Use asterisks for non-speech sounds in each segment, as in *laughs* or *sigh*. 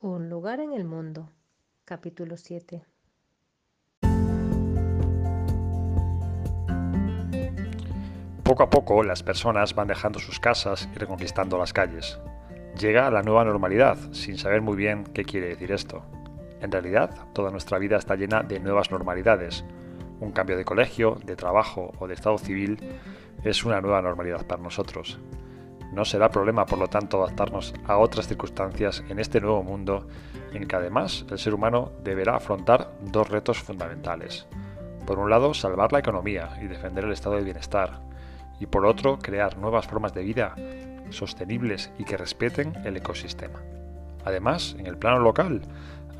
Un lugar en el mundo. Capítulo 7. Poco a poco las personas van dejando sus casas y reconquistando las calles. Llega la nueva normalidad, sin saber muy bien qué quiere decir esto. En realidad, toda nuestra vida está llena de nuevas normalidades. Un cambio de colegio, de trabajo o de estado civil es una nueva normalidad para nosotros. No será problema, por lo tanto, adaptarnos a otras circunstancias en este nuevo mundo en que además el ser humano deberá afrontar dos retos fundamentales. Por un lado, salvar la economía y defender el estado de bienestar, y por otro, crear nuevas formas de vida sostenibles y que respeten el ecosistema. Además, en el plano local,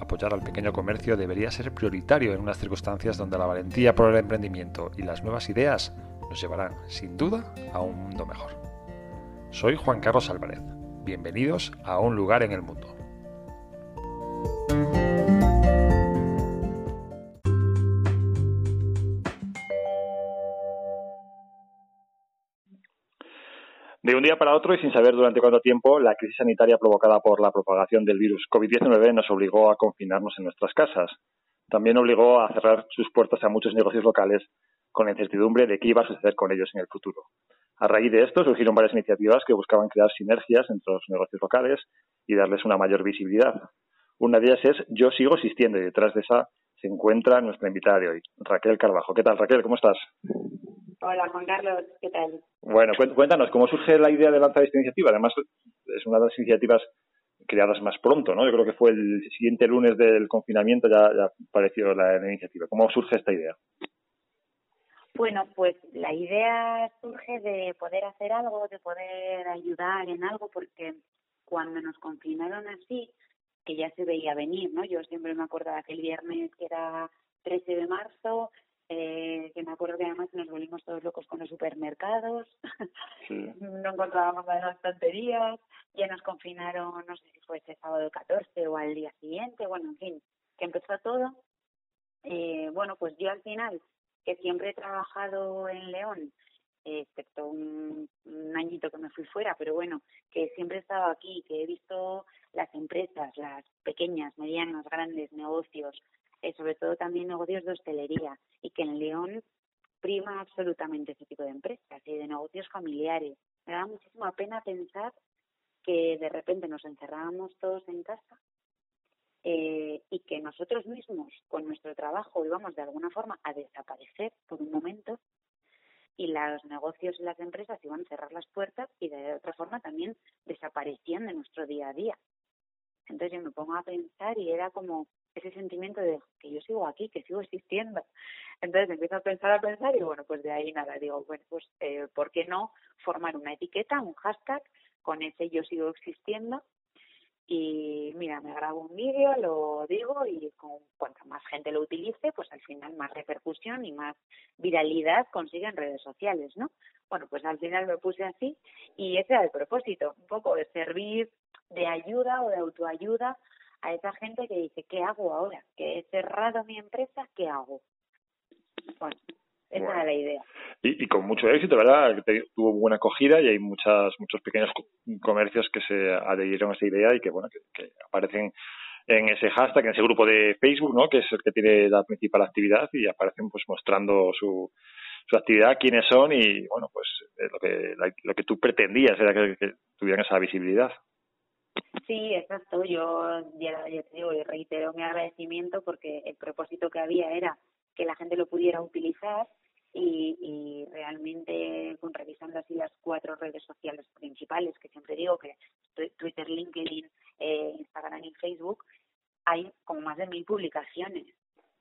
apoyar al pequeño comercio debería ser prioritario en unas circunstancias donde la valentía por el emprendimiento y las nuevas ideas nos llevarán, sin duda, a un mundo mejor. Soy Juan Carlos Álvarez. Bienvenidos a Un lugar en el mundo. De un día para otro y sin saber durante cuánto tiempo, la crisis sanitaria provocada por la propagación del virus COVID-19 nos obligó a confinarnos en nuestras casas. También obligó a cerrar sus puertas a muchos negocios locales con la incertidumbre de qué iba a suceder con ellos en el futuro. A raíz de esto surgieron varias iniciativas que buscaban crear sinergias entre los negocios locales y darles una mayor visibilidad. Una de ellas es Yo sigo existiendo y detrás de esa se encuentra nuestra invitada de hoy, Raquel Carbajo. ¿Qué tal, Raquel? ¿Cómo estás? Hola, Juan Carlos. ¿Qué tal? Bueno, cuéntanos, ¿cómo surge la idea de lanzar esta iniciativa? Además, es una de las iniciativas creadas más pronto, ¿no? Yo creo que fue el siguiente lunes del confinamiento ya, ya apareció la, la iniciativa. ¿Cómo surge esta idea? Bueno, pues la idea surge de poder hacer algo, de poder ayudar en algo, porque cuando nos confinaron así, que ya se veía venir, ¿no? Yo siempre me acuerdo de aquel viernes que era 13 de marzo, eh, que me acuerdo que además nos volvimos todos locos con los supermercados, *laughs* no encontrábamos en las ya nos confinaron, no sé si fue ese sábado 14 o al día siguiente, bueno, en fin, que empezó todo. Eh, bueno, pues yo al final que siempre he trabajado en León, excepto un, añito que me fui fuera, pero bueno, que siempre he estado aquí, que he visto las empresas, las pequeñas, medianas, grandes negocios, eh, sobre todo también negocios de hostelería, y que en León prima absolutamente ese tipo de empresas y de negocios familiares. Me da muchísima pena pensar que de repente nos encerrábamos todos en casa eh, y que nosotros mismos con nuestro trabajo íbamos de alguna forma a desaparecer por un momento y los negocios y las empresas iban a cerrar las puertas y de otra forma también desaparecían de nuestro día a día. Entonces yo me pongo a pensar y era como ese sentimiento de que yo sigo aquí, que sigo existiendo. Entonces empiezo a pensar, a pensar y bueno, pues de ahí nada, digo, bueno, pues eh, ¿por qué no formar una etiqueta, un hashtag con ese yo sigo existiendo y mira, me grabo un vídeo, lo digo y con cuanta más gente lo utilice, pues al final más repercusión y más viralidad consigue en redes sociales, ¿no? Bueno, pues al final me puse así y ese era el propósito, un poco de servir de ayuda o de autoayuda a esa gente que dice, ¿qué hago ahora? Que he cerrado mi empresa, ¿qué hago? Bueno, esa era la idea. Y, y, con mucho éxito, ¿verdad? tuvo buena acogida y hay muchas, muchos pequeños comercios que se adhirieron a esa idea y que, bueno, que, aparecen en ese hashtag, en ese grupo de Facebook, ¿no? Que es el que tiene la principal actividad y aparecen pues mostrando su, su actividad, quiénes son y, bueno, pues eh, lo que, lo que tú pretendías era que, que tuvieran esa visibilidad. Sí, exacto. Yo ya, ya te digo, y reitero mi agradecimiento porque el propósito que había era que la gente lo pudiera utilizar y, y realmente con revisando así las cuatro redes sociales principales que siempre digo que Twitter, LinkedIn, eh, Instagram y Facebook hay como más de mil publicaciones.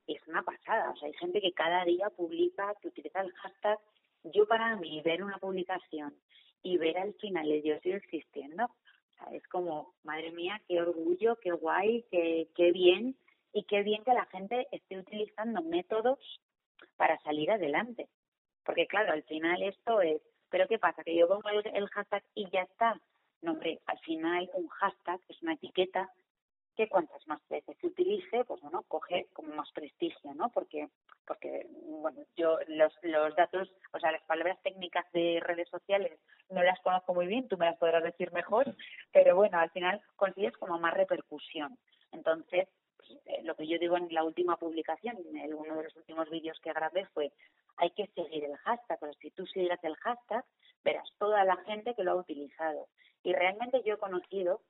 Es una pasada, o sea hay gente que cada día publica, que utiliza el hashtag. Yo para mí ver una publicación y ver al final el yo sigo existiendo, o sea, es como, madre mía, qué orgullo, qué guay, qué, qué bien y qué bien que la gente esté utilizando métodos para salir adelante. Porque claro, al final esto es, pero ¿qué pasa? Que yo pongo el, hashtag y ya está. No, hombre, al final un hashtag es una etiqueta que cuantas más veces se utilice, pues bueno, coge como más prestigio, ¿no? Porque, porque bueno, yo los, los datos, o sea, las palabras técnicas de redes sociales no las conozco muy bien, tú me las podrás decir mejor, pero bueno, al final consigues como más repercusión. Entonces, lo que yo digo en la última publicación, en uno de los últimos vídeos que grabé fue, hay que seguir el hashtag, pero si tú sigues el hashtag, verás toda la gente que lo ha utilizado. Y realmente yo he conocido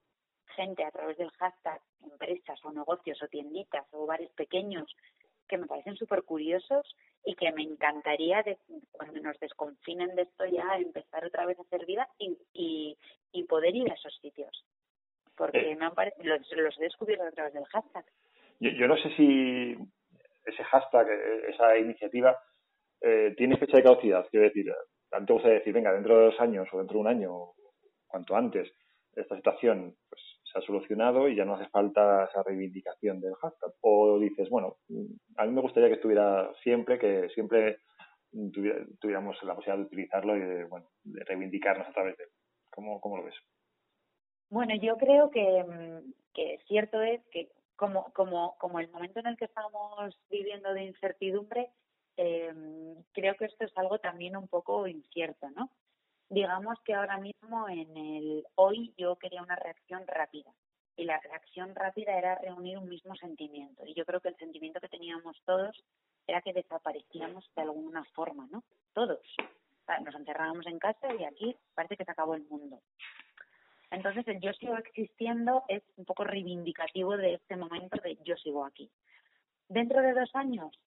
gente a través del hashtag, empresas o negocios o tienditas o bares pequeños que me parecen súper curiosos y que me encantaría de, cuando nos desconfinen de esto ya empezar otra vez a hacer vida y, y, y poder ir a esos sitios. Porque eh. me han los, los, he descubierto a través del hashtag. Yo, yo no sé si ese hashtag, eh, esa iniciativa, eh, tiene fecha de caducidad. Quiero decir, antes gusta decir, venga, dentro de dos años o dentro de un año, cuanto antes, esta situación pues, se ha solucionado y ya no hace falta esa reivindicación del hashtag. O dices, bueno, a mí me gustaría que estuviera siempre, que siempre tuviéramos la posibilidad de utilizarlo y de, bueno, de reivindicarnos a través de él. ¿Cómo, cómo lo ves? Bueno, yo creo que, que cierto es que como, como, como el momento en el que estamos viviendo de incertidumbre, eh, creo que esto es algo también un poco incierto, ¿no? digamos que ahora mismo en el hoy yo quería una reacción rápida y la reacción rápida era reunir un mismo sentimiento y yo creo que el sentimiento que teníamos todos era que desaparecíamos de alguna forma, ¿no? Todos. Nos encerrábamos en casa y aquí parece que se acabó el mundo. Entonces el yo sigo existiendo es un poco reivindicativo de este momento de yo sigo aquí. Dentro de dos años,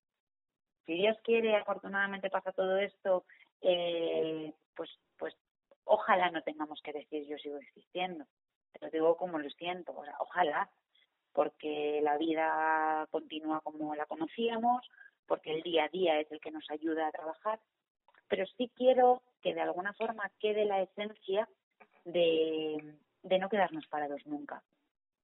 si Dios quiere, afortunadamente pasa todo esto, eh, pues pues ojalá no tengamos que decir yo sigo existiendo. Te lo digo como lo siento, o sea, ojalá, porque la vida continúa como la conocíamos, porque el día a día es el que nos ayuda a trabajar, pero sí quiero que de alguna forma quede la esencia de, no quedarnos parados nunca,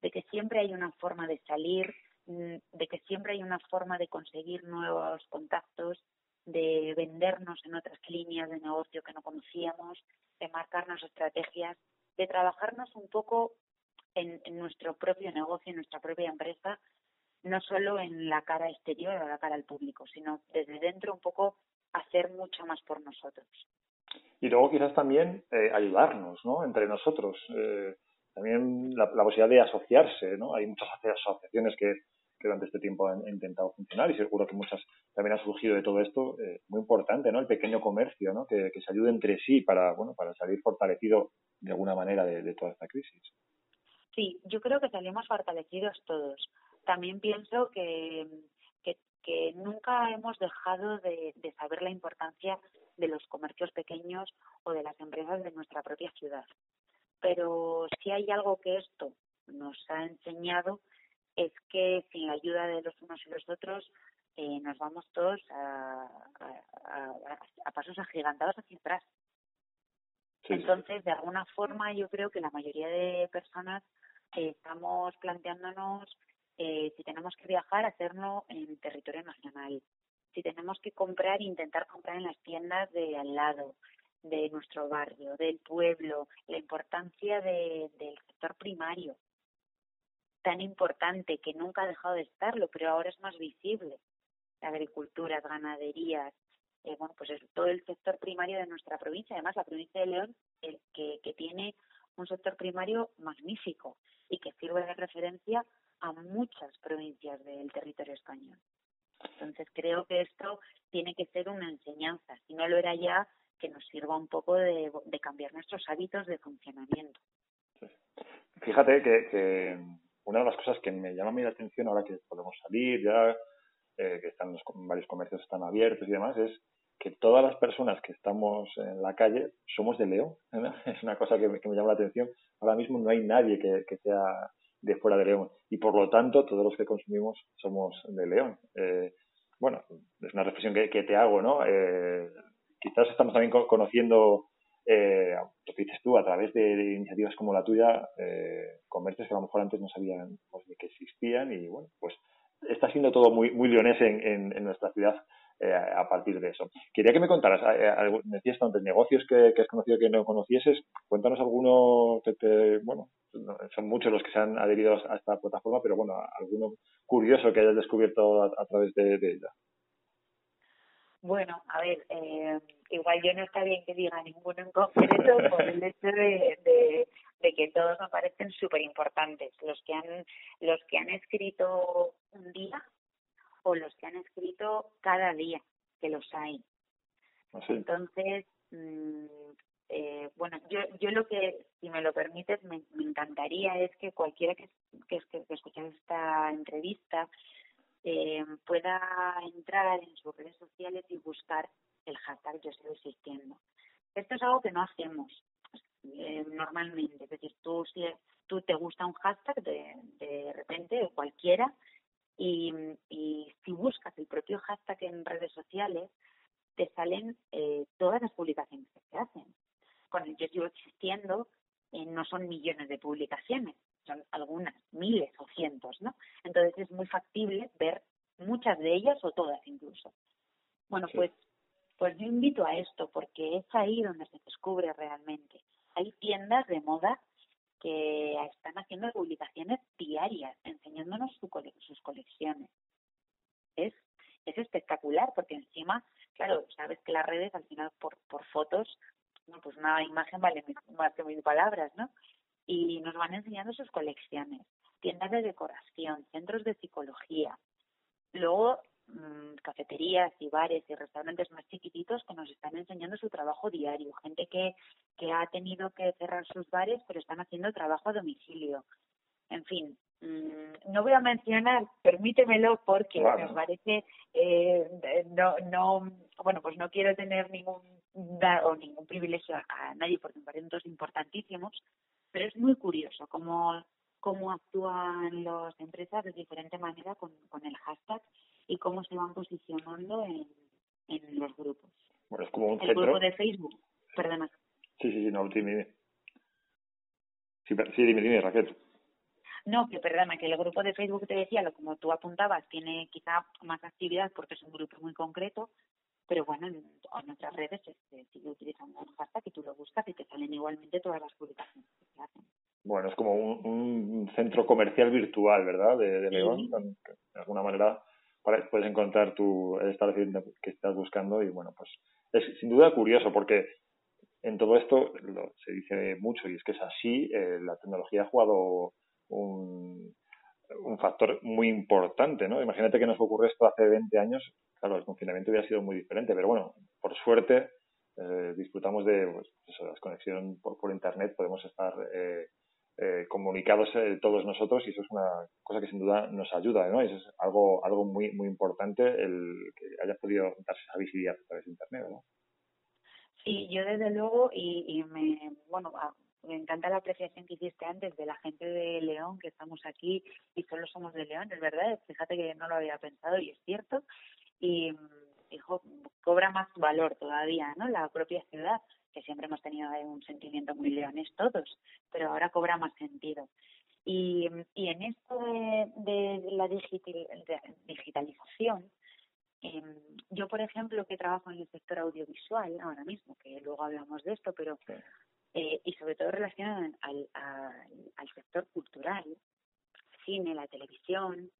de que siempre hay una forma de salir, mm, de que siempre hay una forma de conseguir nuevos contactos, de vendernos en otras líneas de negocio que no conocíamos, de marcarnos estrategias, de trabajarnos un poco en, nuestro propio negocio, en nuestra propia empresa, no solo en la cara exterior o la cara al público, sino desde dentro un poco hacer mucho más por nosotros. Y luego quizás también eh, ayudarnos, ¿no? Entre nosotros. Eh, también la, la, posibilidad de asociarse, ¿no? Hay muchas asociaciones que, que durante este tiempo han, intentado funcionar y seguro que muchas también han surgido de todo esto. Eh, muy importante, ¿no? El pequeño comercio, ¿no? Que, se ayude entre sí para, bueno, para salir fortalecido de alguna manera de, toda esta crisis. Sí, yo creo que salimos fortalecidos todos. También pienso que, que, nunca hemos dejado de, de saber la importancia de los comercios pequeños o de las empresas de nuestra propia ciudad. Pero si hay algo que esto nos ha enseñado es que sin la ayuda de los unos y los otros eh, nos vamos todos a, a, pasos agigantados hacia atrás. Entonces, de alguna forma, yo creo que la mayoría de personas eh, estamos planteándonos eh, si tenemos que viajar, hacerlo en territorio nacional. Si tenemos que comprar, intentar comprar en las tiendas de al lado, de nuestro barrio, del pueblo, la importancia de, del sector primario tan importante que nunca ha dejado de estarlo, pero ahora es más visible. La agricultura, ganaderías, eh, bueno, pues es todo el sector primario de nuestra provincia. Además, la provincia de León, el que, que tiene un sector primario magnífico y que sirve de referencia a muchas provincias del territorio español. Entonces, creo que esto tiene que ser una enseñanza. Si no lo era ya, que nos sirva un poco de, cambiar nuestros hábitos de funcionamiento. Fíjate que, que una de las cosas que me llama a la atención ahora que podemos salir ya, eh, que están los, varios comercios están abiertos y demás, es que todas las personas que estamos en la calle somos de León. *laughs* Es una cosa que me, llama la atención. Ahora mismo no hay nadie que, sea de fuera de León y por lo tanto todos los que consumimos somos de León. Eh, bueno, es una reflexión que, te hago, ¿no? Eh, quizás estamos también conociendo eh, lo que dices tú, a través de, iniciativas como la tuya, eh, comercios que a lo mejor antes no sabían pues, de que existían y bueno, pues está siendo todo muy, muy leonés en, en, nuestra ciudad eh, a partir de eso. Quería que me contaras, me decías tantos negocios que, que, has conocido que no conocieses, cuéntanos alguno que te, bueno, son muchos los que se han adherido a esta plataforma, pero bueno, alguno curioso que hayas descubierto a, través de, ella. Bueno, a ver, eh, igual yo no está bien que diga ninguno en concreto *laughs* por el hecho de, de, que todos me parecen súper importantes. Los que han los que han escrito un día o los que han escrito cada día, que los hay. Ah, Entonces, mm, eh, bueno, yo, yo lo que, si me lo permites, me, encantaría es que cualquiera que, que, que escuche esta entrevista eh, pueda entrar en sus redes sociales y buscar el hashtag yo estoy existiendo. Esto es algo que no hacemos eh, normalmente, es decir, tú si tú te gusta un hashtag de, de repente o cualquiera y, y si buscas el propio hashtag en redes sociales te salen eh, todas las publicaciones que se hacen. Con el Yo sigo existiendo eh, no son millones de publicaciones, son algunas, miles o cientos, ¿no? Entonces es muy factible ver muchas de ellas o todas incluso. Bueno, pues, pues yo invito a esto porque es ahí donde se descubre realmente. Hay tiendas de moda que están haciendo publicaciones diarias, enseñándonos sus colecciones. Es, es espectacular porque encima, claro, sabes que las redes al final por, por fotos, pues una imagen vale más que mil palabras, ¿no? Y nos van enseñando sus colecciones, tiendas de decoración, centros de psicología, luego cafeterías y bares y restaurantes más chiquititos que nos están enseñando su trabajo diario, gente que, que ha tenido que cerrar sus bares pero están haciendo trabajo a domicilio. En fin, mm, no voy a mencionar, permítemelo porque me parece, eh, no, no, bueno, pues no quiero tener ningún o ningún privilegio a, nadie porque me parecen todos importantísimos, pero es muy curioso cómo, cómo actúan las empresas de diferente manera con, con el hashtag y cómo se van posicionando en, en los grupos. Bueno, es como un El grupo de Facebook, perdona. Sí, sí, sí, no, dime, dime. Sí, sí, dime, dime, Raquel. No, que perdona, que el grupo de Facebook te decía, lo como tú apuntabas, tiene quizá más actividad porque es un grupo muy concreto, pero bueno, en, en otras redes se, sigue utilizando el hashtag y tú lo buscas y te salen igualmente todas las publicaciones que se hacen. Bueno, es como un, un centro comercial virtual, ¿verdad? De, de León, de alguna manera puedes encontrar tu, el establecimiento que estás buscando y bueno, pues es sin duda curioso porque en todo esto lo, se dice mucho y es que es así, eh, la tecnología ha jugado un, un factor muy importante, ¿no? Imagínate que nos ocurre esto hace 20 años, claro, el confinamiento hubiera sido muy diferente, pero bueno, por suerte eh, disfrutamos de pues, eso, la conexión por, por Internet, podemos estar eh, eh, comunicados eh, todos nosotros y eso es una cosa que sin duda nos ayuda, ¿no? Eso es algo, algo muy, muy importante el que haya podido darse esa visibilidad a través de Internet, ¿no? Sí, yo desde luego y, y me, bueno, me encanta la apreciación que hiciste antes de la gente de León, que estamos aquí y solo somos de León, es verdad, fíjate que no lo había pensado y es cierto, y, hijo, cobra más valor todavía, ¿no? La propia ciudad, que siempre hemos tenido un sentimiento muy leones todos, pero ahora cobra más sentido. Y, y en esto de, de la digitalización, eh, yo, por ejemplo, que trabajo en el sector audiovisual ahora mismo, que luego hablamos de esto, pero eh, y sobre todo relacionado al, al, al sector cultural, cine, la televisión,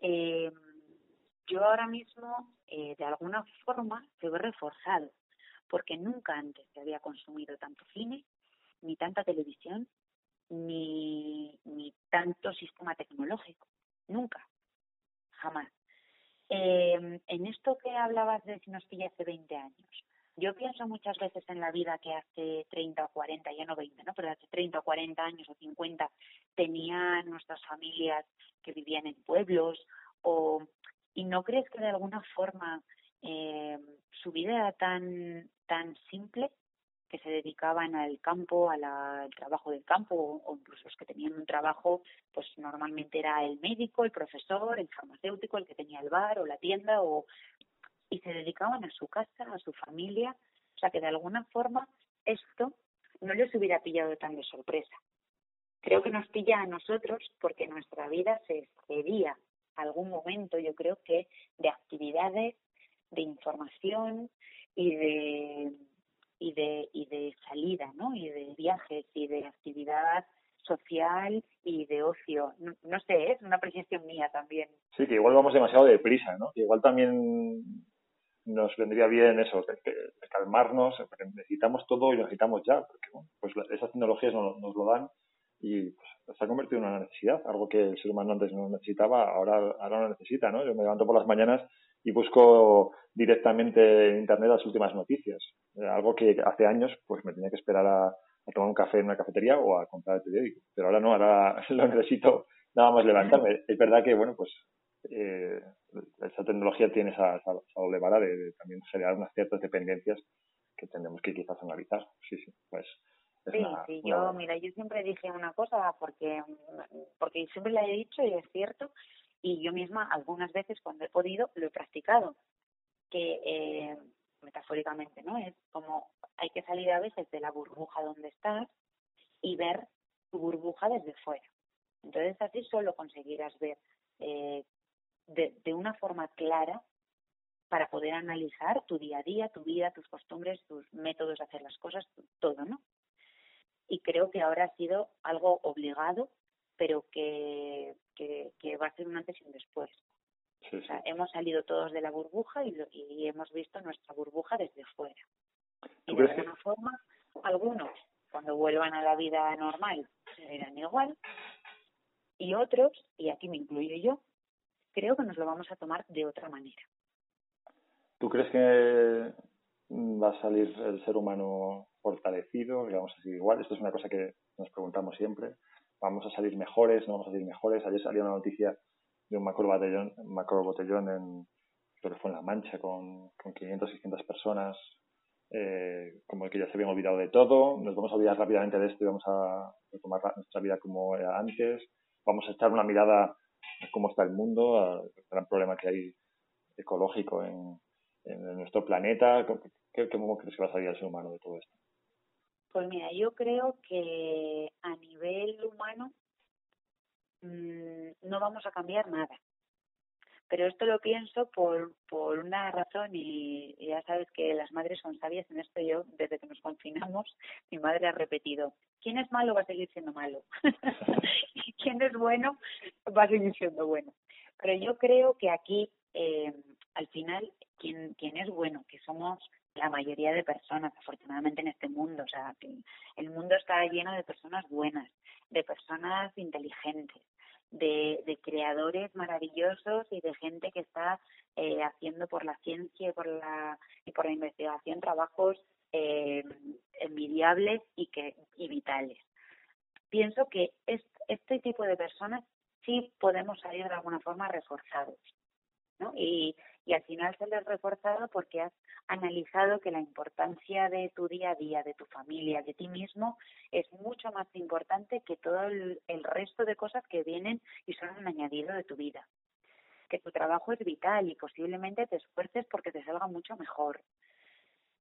eh, yo ahora mismo, eh, de alguna forma, se ve reforzado porque nunca antes se había consumido tanto cine, ni tanta televisión, ni, ni tanto sistema tecnológico. Nunca. Jamás. Eh, en esto que hablabas de si nos pilla hace 20 años, yo pienso muchas veces en la vida que hace 30 o 40, ya no 20, ¿no? Pero hace 30 o 40 años o 50 tenían nuestras familias que vivían en pueblos o y no crees que de alguna forma eh, su vida era tan, tan simple que se dedicaban al campo, al trabajo del campo, o, incluso los que tenían un trabajo, pues normalmente era el médico, el profesor, el farmacéutico, el que tenía el bar o la tienda, o y se dedicaban a su casa, a su familia, o sea que de alguna forma esto no les hubiera pillado tan de sorpresa. Creo que nos pilla a nosotros porque nuestra vida se excedía algún momento, yo creo que, de actividades, de información y de y de y de salida, ¿no? Y de viajes y de actividad social y de ocio. No, sé, es una apreciación mía también. Sí, que igual vamos demasiado deprisa, ¿no? Que igual también nos vendría bien eso, de, calmarnos, necesitamos todo y lo necesitamos ya, porque pues esas tecnologías nos, nos lo dan y pues, se ha convertido en una necesidad, algo que el ser humano antes no necesitaba, ahora, ahora lo necesita, ¿no? Yo me levanto por las mañanas y busco directamente en internet las últimas noticias, algo que hace años pues me tenía que esperar a, tomar un café en una cafetería o a comprar el periódico, pero ahora no, ahora *laughs* lo necesito nada más levantarme. Es verdad que, bueno, pues eh, esa tecnología tiene esa, esa, doble vara de, también generar unas ciertas dependencias que tendremos que quizás analizar. Sí, sí, pues Sí, sí, yo, mira, yo siempre dije una cosa porque, porque siempre la he dicho y es cierto, y yo misma algunas veces cuando he podido lo he practicado, que eh, metafóricamente, ¿no? Es como hay que salir a veces de la burbuja donde estás y ver tu burbuja desde fuera. Entonces así solo conseguirás ver eh, de, de una forma clara para poder analizar tu día a día, tu vida, tus costumbres, tus métodos de hacer las cosas, todo, ¿no? y creo que ahora ha sido algo obligado, pero que, que, va a ser un antes y un después. O sea, hemos salido todos de la burbuja y, y, hemos visto nuestra burbuja desde fuera. Y de alguna forma, algunos, cuando vuelvan a la vida normal, serán igual, y otros, y aquí me incluyo yo, creo que nos lo vamos a tomar de otra manera. ¿Tú crees que va a salir el ser humano fortalecido, que vamos a seguir igual. Esto es una cosa que nos preguntamos siempre. ¿Vamos a salir mejores? ¿No vamos a salir mejores? Ayer salió una noticia de un macro botellón, macro botellón en, creo que fue en La Mancha, con, con 500, 600 personas, eh, como que ya se habían olvidado de todo. Nos vamos a olvidar rápidamente de esto y vamos a retomar nuestra vida como era antes. Vamos a echar una mirada a cómo está el mundo, al gran problema que hay ecológico en, nuestro planeta. ¿Cómo crees que va a salir el ser humano de todo esto? Pues mira, yo creo que a nivel humano mmm, no vamos a cambiar nada. Pero esto lo pienso por, por una razón y, ya sabes que las madres son sabias en esto. Yo, desde que nos confinamos, *laughs* mi madre ha repetido, ¿quién es malo va a seguir siendo malo? *laughs* y quien es bueno va a seguir siendo bueno. Pero yo creo que aquí, eh, al final, quien, quien es bueno, que somos la mayoría de personas, afortunadamente, en este mundo. O sea, el mundo está lleno de personas buenas, de personas inteligentes, de, de creadores maravillosos y de gente que está eh, haciendo por la ciencia y por la, y por la investigación trabajos eh, envidiables y, que, y vitales. Pienso que este tipo de personas sí podemos salir de alguna forma reforzados. ¿No? Y, y al final sales reforzado porque has analizado que la importancia de tu día a día, de tu familia, de ti mismo, es mucho más importante que todo el, resto de cosas que vienen y son un añadido de tu vida. Que tu trabajo es vital y posiblemente te esfuerces porque te salga mucho mejor.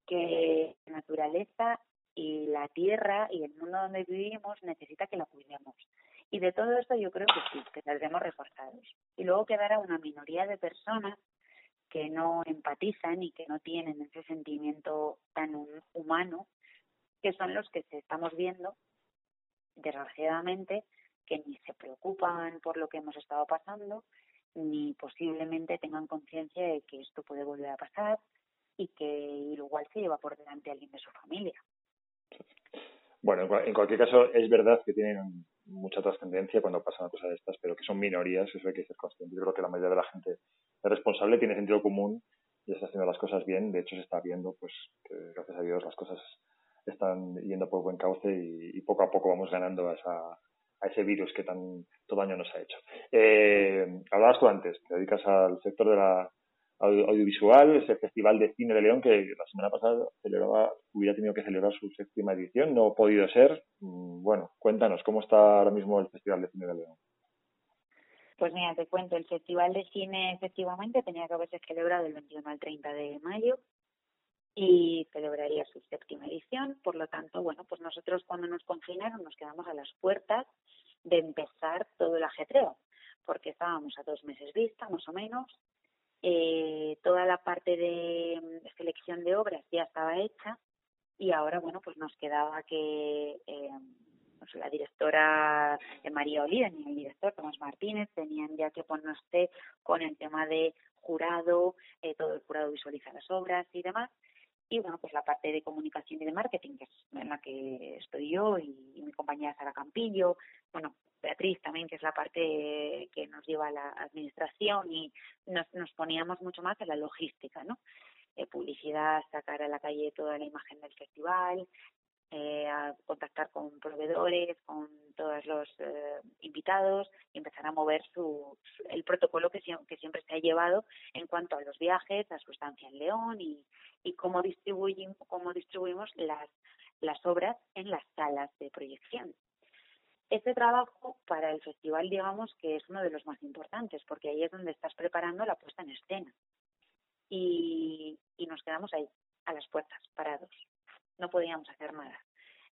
Que la naturaleza y la tierra y el mundo donde vivimos necesita que la cuidemos. Y de todo esto yo creo que sí, que saldremos reforzados. Y luego quedará una minoría de personas que no empatizan y que no tienen ese sentimiento tan humano, que son los que estamos viendo, desgraciadamente, que ni se preocupan por lo que hemos estado pasando, ni posiblemente tengan conciencia de que esto puede volver a pasar y que igual se lleva por delante a alguien de su familia. Bueno, en cualquier caso, es verdad que tienen mucha trascendencia cuando pasan cosas de estas, pero que son minorías, eso hay que ser consciente. Yo creo que la mayoría de la gente es responsable, tiene sentido común y está haciendo las cosas bien. De hecho, se está viendo pues que gracias a Dios las cosas están yendo por buen cauce y, poco a poco vamos ganando a, esa, ese virus que tanto daño nos ha hecho. Eh, hablabas tú antes, te dedicas al sector de la audiovisual, ese Festival de Cine de León que la semana pasada celebraba, hubiera tenido que celebrar su séptima edición, no ha podido ser. Mm, bueno, cuéntanos, ¿cómo está ahora mismo el Festival de Cine de León? Pues mira, te cuento, el Festival de Cine efectivamente tenía que haberse celebrado el 21 al 30 de mayo y celebraría su séptima edición. Por lo tanto, bueno, pues nosotros cuando nos confinaron nos quedamos a las puertas de empezar todo el ajetreo, porque estábamos a dos meses vista, más o menos, eh, toda la parte de mm, selección de obras ya estaba hecha y ahora, bueno, pues nos quedaba que, eh, la directora eh, María Olida y el director Tomás Martínez tenían ya que ponerse con el tema de jurado, eh, todo el jurado visualiza las obras y demás. Y bueno, pues la parte de comunicación y de marketing, que es en la que estoy yo y, mi compañera Sara Campillo, bueno, Beatriz también, que es la parte que nos lleva a la administración y nos, nos poníamos mucho más en la logística, ¿no? Eh, publicidad, sacar a la calle toda la imagen del festival, eh, a contactar con proveedores, con todos los eh, invitados y empezar a mover su, el protocolo que, que siempre se ha llevado en cuanto a los viajes, a su estancia en León y, y cómo, distribuimos, cómo distribuimos las, las obras en las salas de proyección. Este trabajo para el festival, digamos que es uno de los más importantes, porque ahí es donde estás preparando la puesta en escena. Y, y nos quedamos ahí, a las puertas, parados no podíamos hacer nada.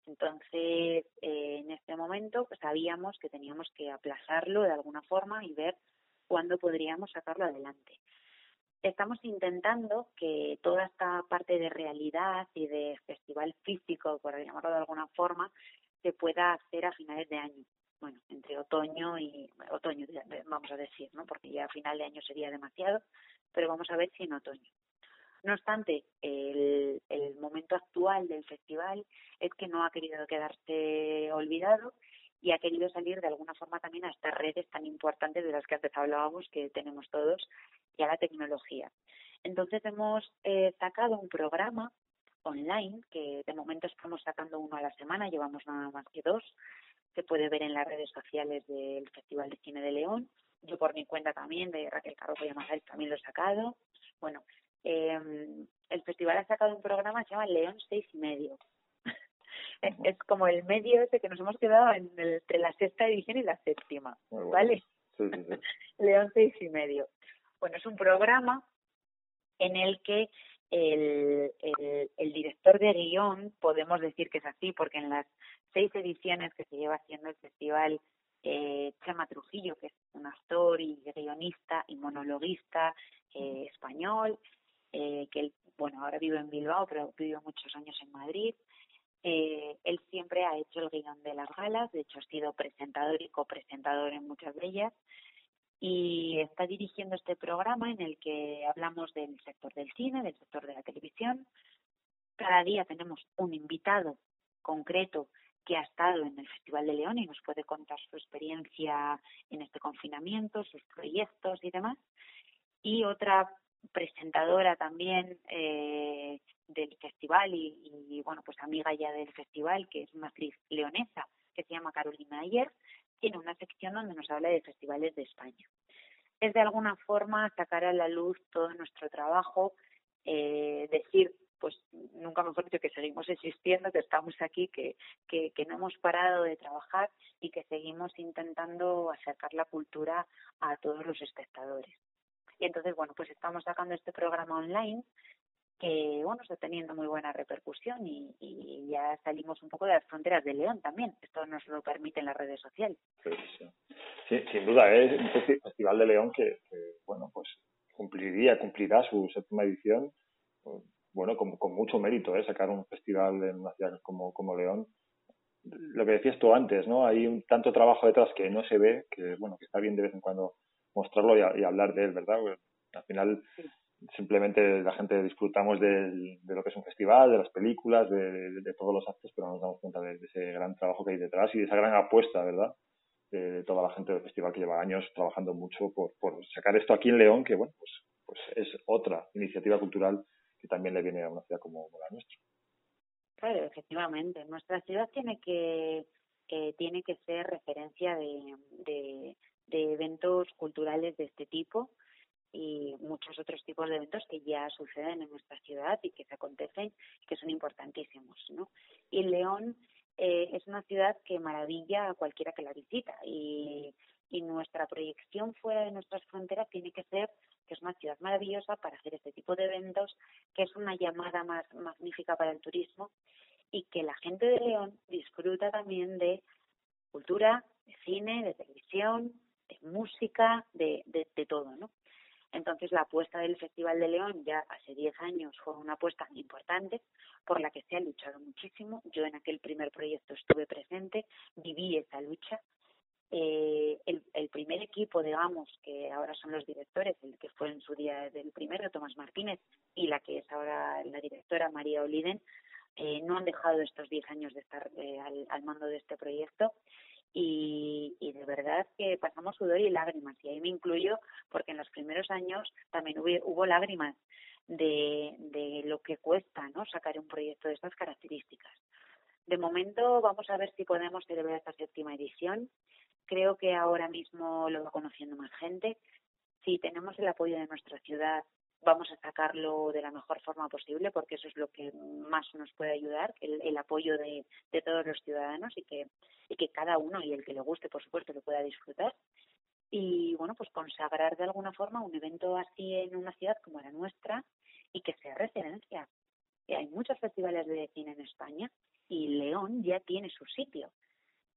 Entonces, eh, en este momento pues, sabíamos que teníamos que aplazarlo de alguna forma y ver cuándo podríamos sacarlo adelante. Estamos intentando que toda esta parte de realidad y de festival físico, por llamarlo de alguna forma, se pueda hacer a finales de año. Bueno, entre otoño y otoño, vamos a decir, ¿no? Porque ya a final de año sería demasiado, pero vamos a ver si en otoño. No obstante, el, momento actual del festival es que no ha querido quedarse olvidado y ha querido salir de alguna forma también a estas redes tan importantes de las que antes hablábamos que tenemos todos y a la tecnología. Entonces hemos eh, sacado un programa online que de momento estamos sacando uno a la semana, llevamos nada más que dos, se puede ver en las redes sociales del Festival de Cine de León. Yo por mi cuenta también, de Raquel Carrojo y también lo he sacado. Bueno, eh, el festival ha sacado un programa que se llama León seis y medio. *laughs* es, como el medio ese que nos hemos quedado entre la sexta edición y la séptima, ¿vale? *laughs* León seis y medio. Bueno, es un programa en el que el, el, el, director de guion, podemos decir que es así, porque en las seis ediciones que se lleva haciendo el festival, eh, Chema Trujillo, que es un actor y guionista y monologuista eh, español, eh, que él, bueno, ahora vive en Bilbao, pero vivió muchos años en Madrid. Eh, él siempre ha hecho el guion de las galas, de hecho ha sido presentador y copresentador en muchas de ellas, y está dirigiendo este programa en el que hablamos del sector del cine, del sector de la televisión. Cada día tenemos un invitado concreto que ha estado en el Festival de León y nos puede contar su experiencia en este confinamiento, sus proyectos y demás. Y otra presentadora también eh, del festival y, bueno, pues amiga ya del festival, que es una actriz leonesa, que se llama Carolina Ayer, tiene una sección donde nos habla de festivales de España. Es de alguna forma sacar a la luz todo nuestro trabajo, eh, decir, pues nunca mejor dicho que seguimos existiendo, que estamos aquí, que, que, que no hemos parado de trabajar y que seguimos intentando acercar la cultura a todos los espectadores. Y entonces, bueno, pues estamos sacando este programa online que, bueno, está teniendo muy buena repercusión y, ya salimos un poco de las fronteras de León también. Esto nos lo permite en las redes sociales. Sin duda, es un festival de León que, bueno, pues cumpliría, cumplirá su séptima edición, bueno, con, con mucho mérito, ¿eh? Sacar un festival en una ciudad como, como León lo que decías tú antes, ¿no? Hay un tanto trabajo detrás que no se ve, que bueno, que está bien de vez en cuando mostrarlo y, hablar de él, ¿verdad? al final simplemente la gente disfrutamos de, lo que es un festival, de las películas, de, todos los actos, pero no nos damos cuenta de, ese gran trabajo que hay detrás y de esa gran apuesta, ¿verdad? De, toda la gente del festival que lleva años trabajando mucho por, sacar esto aquí en León, que bueno, pues, pues es otra iniciativa cultural que también le viene a una ciudad como, la nuestra. Claro, efectivamente. Nuestra ciudad tiene que tiene que ser referencia de eventos culturales de este tipo y muchos otros tipos de eventos que ya suceden en nuestra ciudad y que se acontecen que son importantísimos, ¿no? Y León eh, es una ciudad que maravilla a cualquiera que la visita y, y nuestra proyección fuera de nuestras fronteras tiene que ser que es una ciudad maravillosa para hacer este tipo de eventos, que es una llamada más magnífica para el turismo y que la gente de León disfruta también de cultura, de cine, de televisión, de música, de, de, todo, ¿no? Entonces la apuesta del Festival de León ya hace 10 años fue una apuesta importante por la que se ha luchado muchísimo. Yo en aquel primer proyecto estuve presente, viví esa lucha. Eh, el, primer equipo, digamos, que ahora son los directores, el que fue en su día del primero, Tomás Martínez, y la que es ahora la directora, María Oliden, eh, no han dejado estos 10 años de estar eh, al, mando de este proyecto y, y, de verdad que pasamos sudor y lágrimas y ahí me incluyo porque en los primeros años también hubo, hubo lágrimas de, de lo que cuesta no sacar un proyecto de estas características. De momento vamos a ver si podemos celebrar esta séptima edición. Creo que ahora mismo lo va conociendo más gente. Si tenemos el apoyo de nuestra ciudad, vamos a sacarlo de la mejor forma posible porque eso es lo que más nos puede ayudar, el, el apoyo de, de, todos los ciudadanos y que, y que cada uno y el que le guste, por supuesto, lo pueda disfrutar. Y bueno, pues consagrar de alguna forma un evento así en una ciudad como la nuestra y que sea referencia. Y hay muchos festivales de cine en España y León ya tiene su sitio.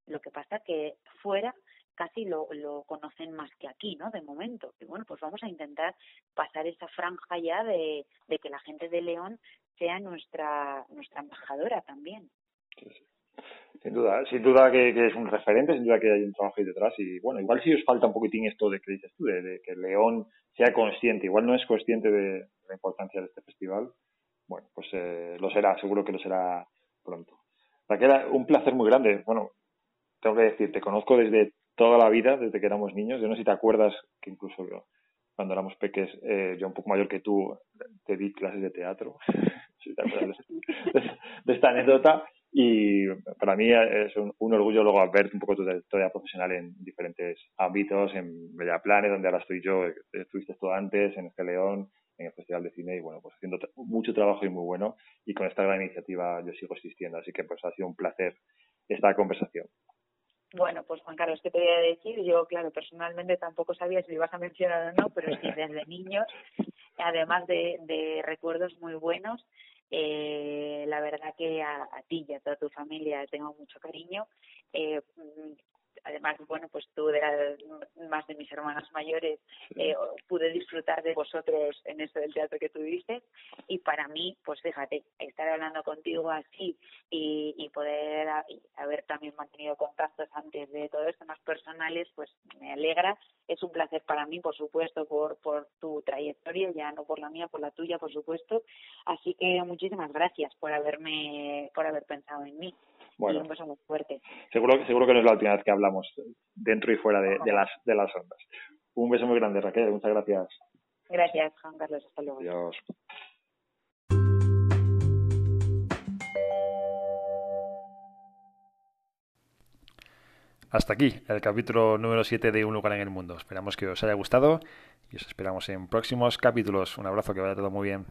Lo que pasa que fuera casi lo, lo conocen más que aquí, ¿no? De momento. Y bueno, pues vamos a intentar pasar esa franja ya de, de que la gente de León sea nuestra, nuestra embajadora también. Sí, sí. Sin duda, sin duda que, que, es un referente, sin duda que hay un trabajo ahí detrás y bueno, igual si os falta un poquitín esto de que dices tú, de, de que León sea consciente, igual no es consciente de la importancia de este festival, bueno, pues eh, lo será, seguro que lo será pronto. Raquel, un placer muy grande. Bueno, tengo que decir, te conozco desde toda la vida, desde que éramos niños. Yo no sé si te acuerdas que incluso yo, cuando éramos peques, eh, yo un poco mayor que tú, te di clases de teatro. *laughs* si te acuerdas de, de, esta anécdota. Y para mí es un, un, orgullo luego ver un poco tu trayectoria profesional en diferentes ámbitos, en Mediaplane, donde ahora estoy yo, estuviste tú antes, en este León, en el Festival de Cine, y bueno, pues haciendo mucho trabajo y muy bueno. Y con esta gran iniciativa yo sigo existiendo. Así que pues ha sido un placer esta conversación. Bueno, pues Juan Carlos, ¿qué te voy a decir? Yo, claro, personalmente tampoco sabía si lo ibas a mencionar o no, pero sí, *laughs* desde niños, además de, de recuerdos muy buenos, eh, la verdad que a, a, ti y a toda tu familia tengo mucho cariño. Eh, además, bueno, pues tú eras más de mis hermanas mayores, eh, pude disfrutar de vosotros en esto del teatro que tuviste y para mí, pues fíjate, estar hablando contigo así y, y poder a, y haber también mantenido contactos antes de todo esto más personales, pues me alegra. Es un placer para mí, por supuesto, por, por tu trayectoria, ya no por la mía, por la tuya, por supuesto. Así que muchísimas gracias por haberme, por haber pensado en mí. Bueno, y un beso muy fuerte. Seguro, seguro que no es la última vez que hablamos dentro y fuera de, de, las, de las ondas. Un beso muy grande, Raquel. Muchas gracias. Gracias, Juan Carlos. Hasta luego. Adiós. Hasta aquí el capítulo número 7 de Un lugar en el mundo. Esperamos que os haya gustado y os esperamos en próximos capítulos. Un abrazo, que vaya todo muy bien.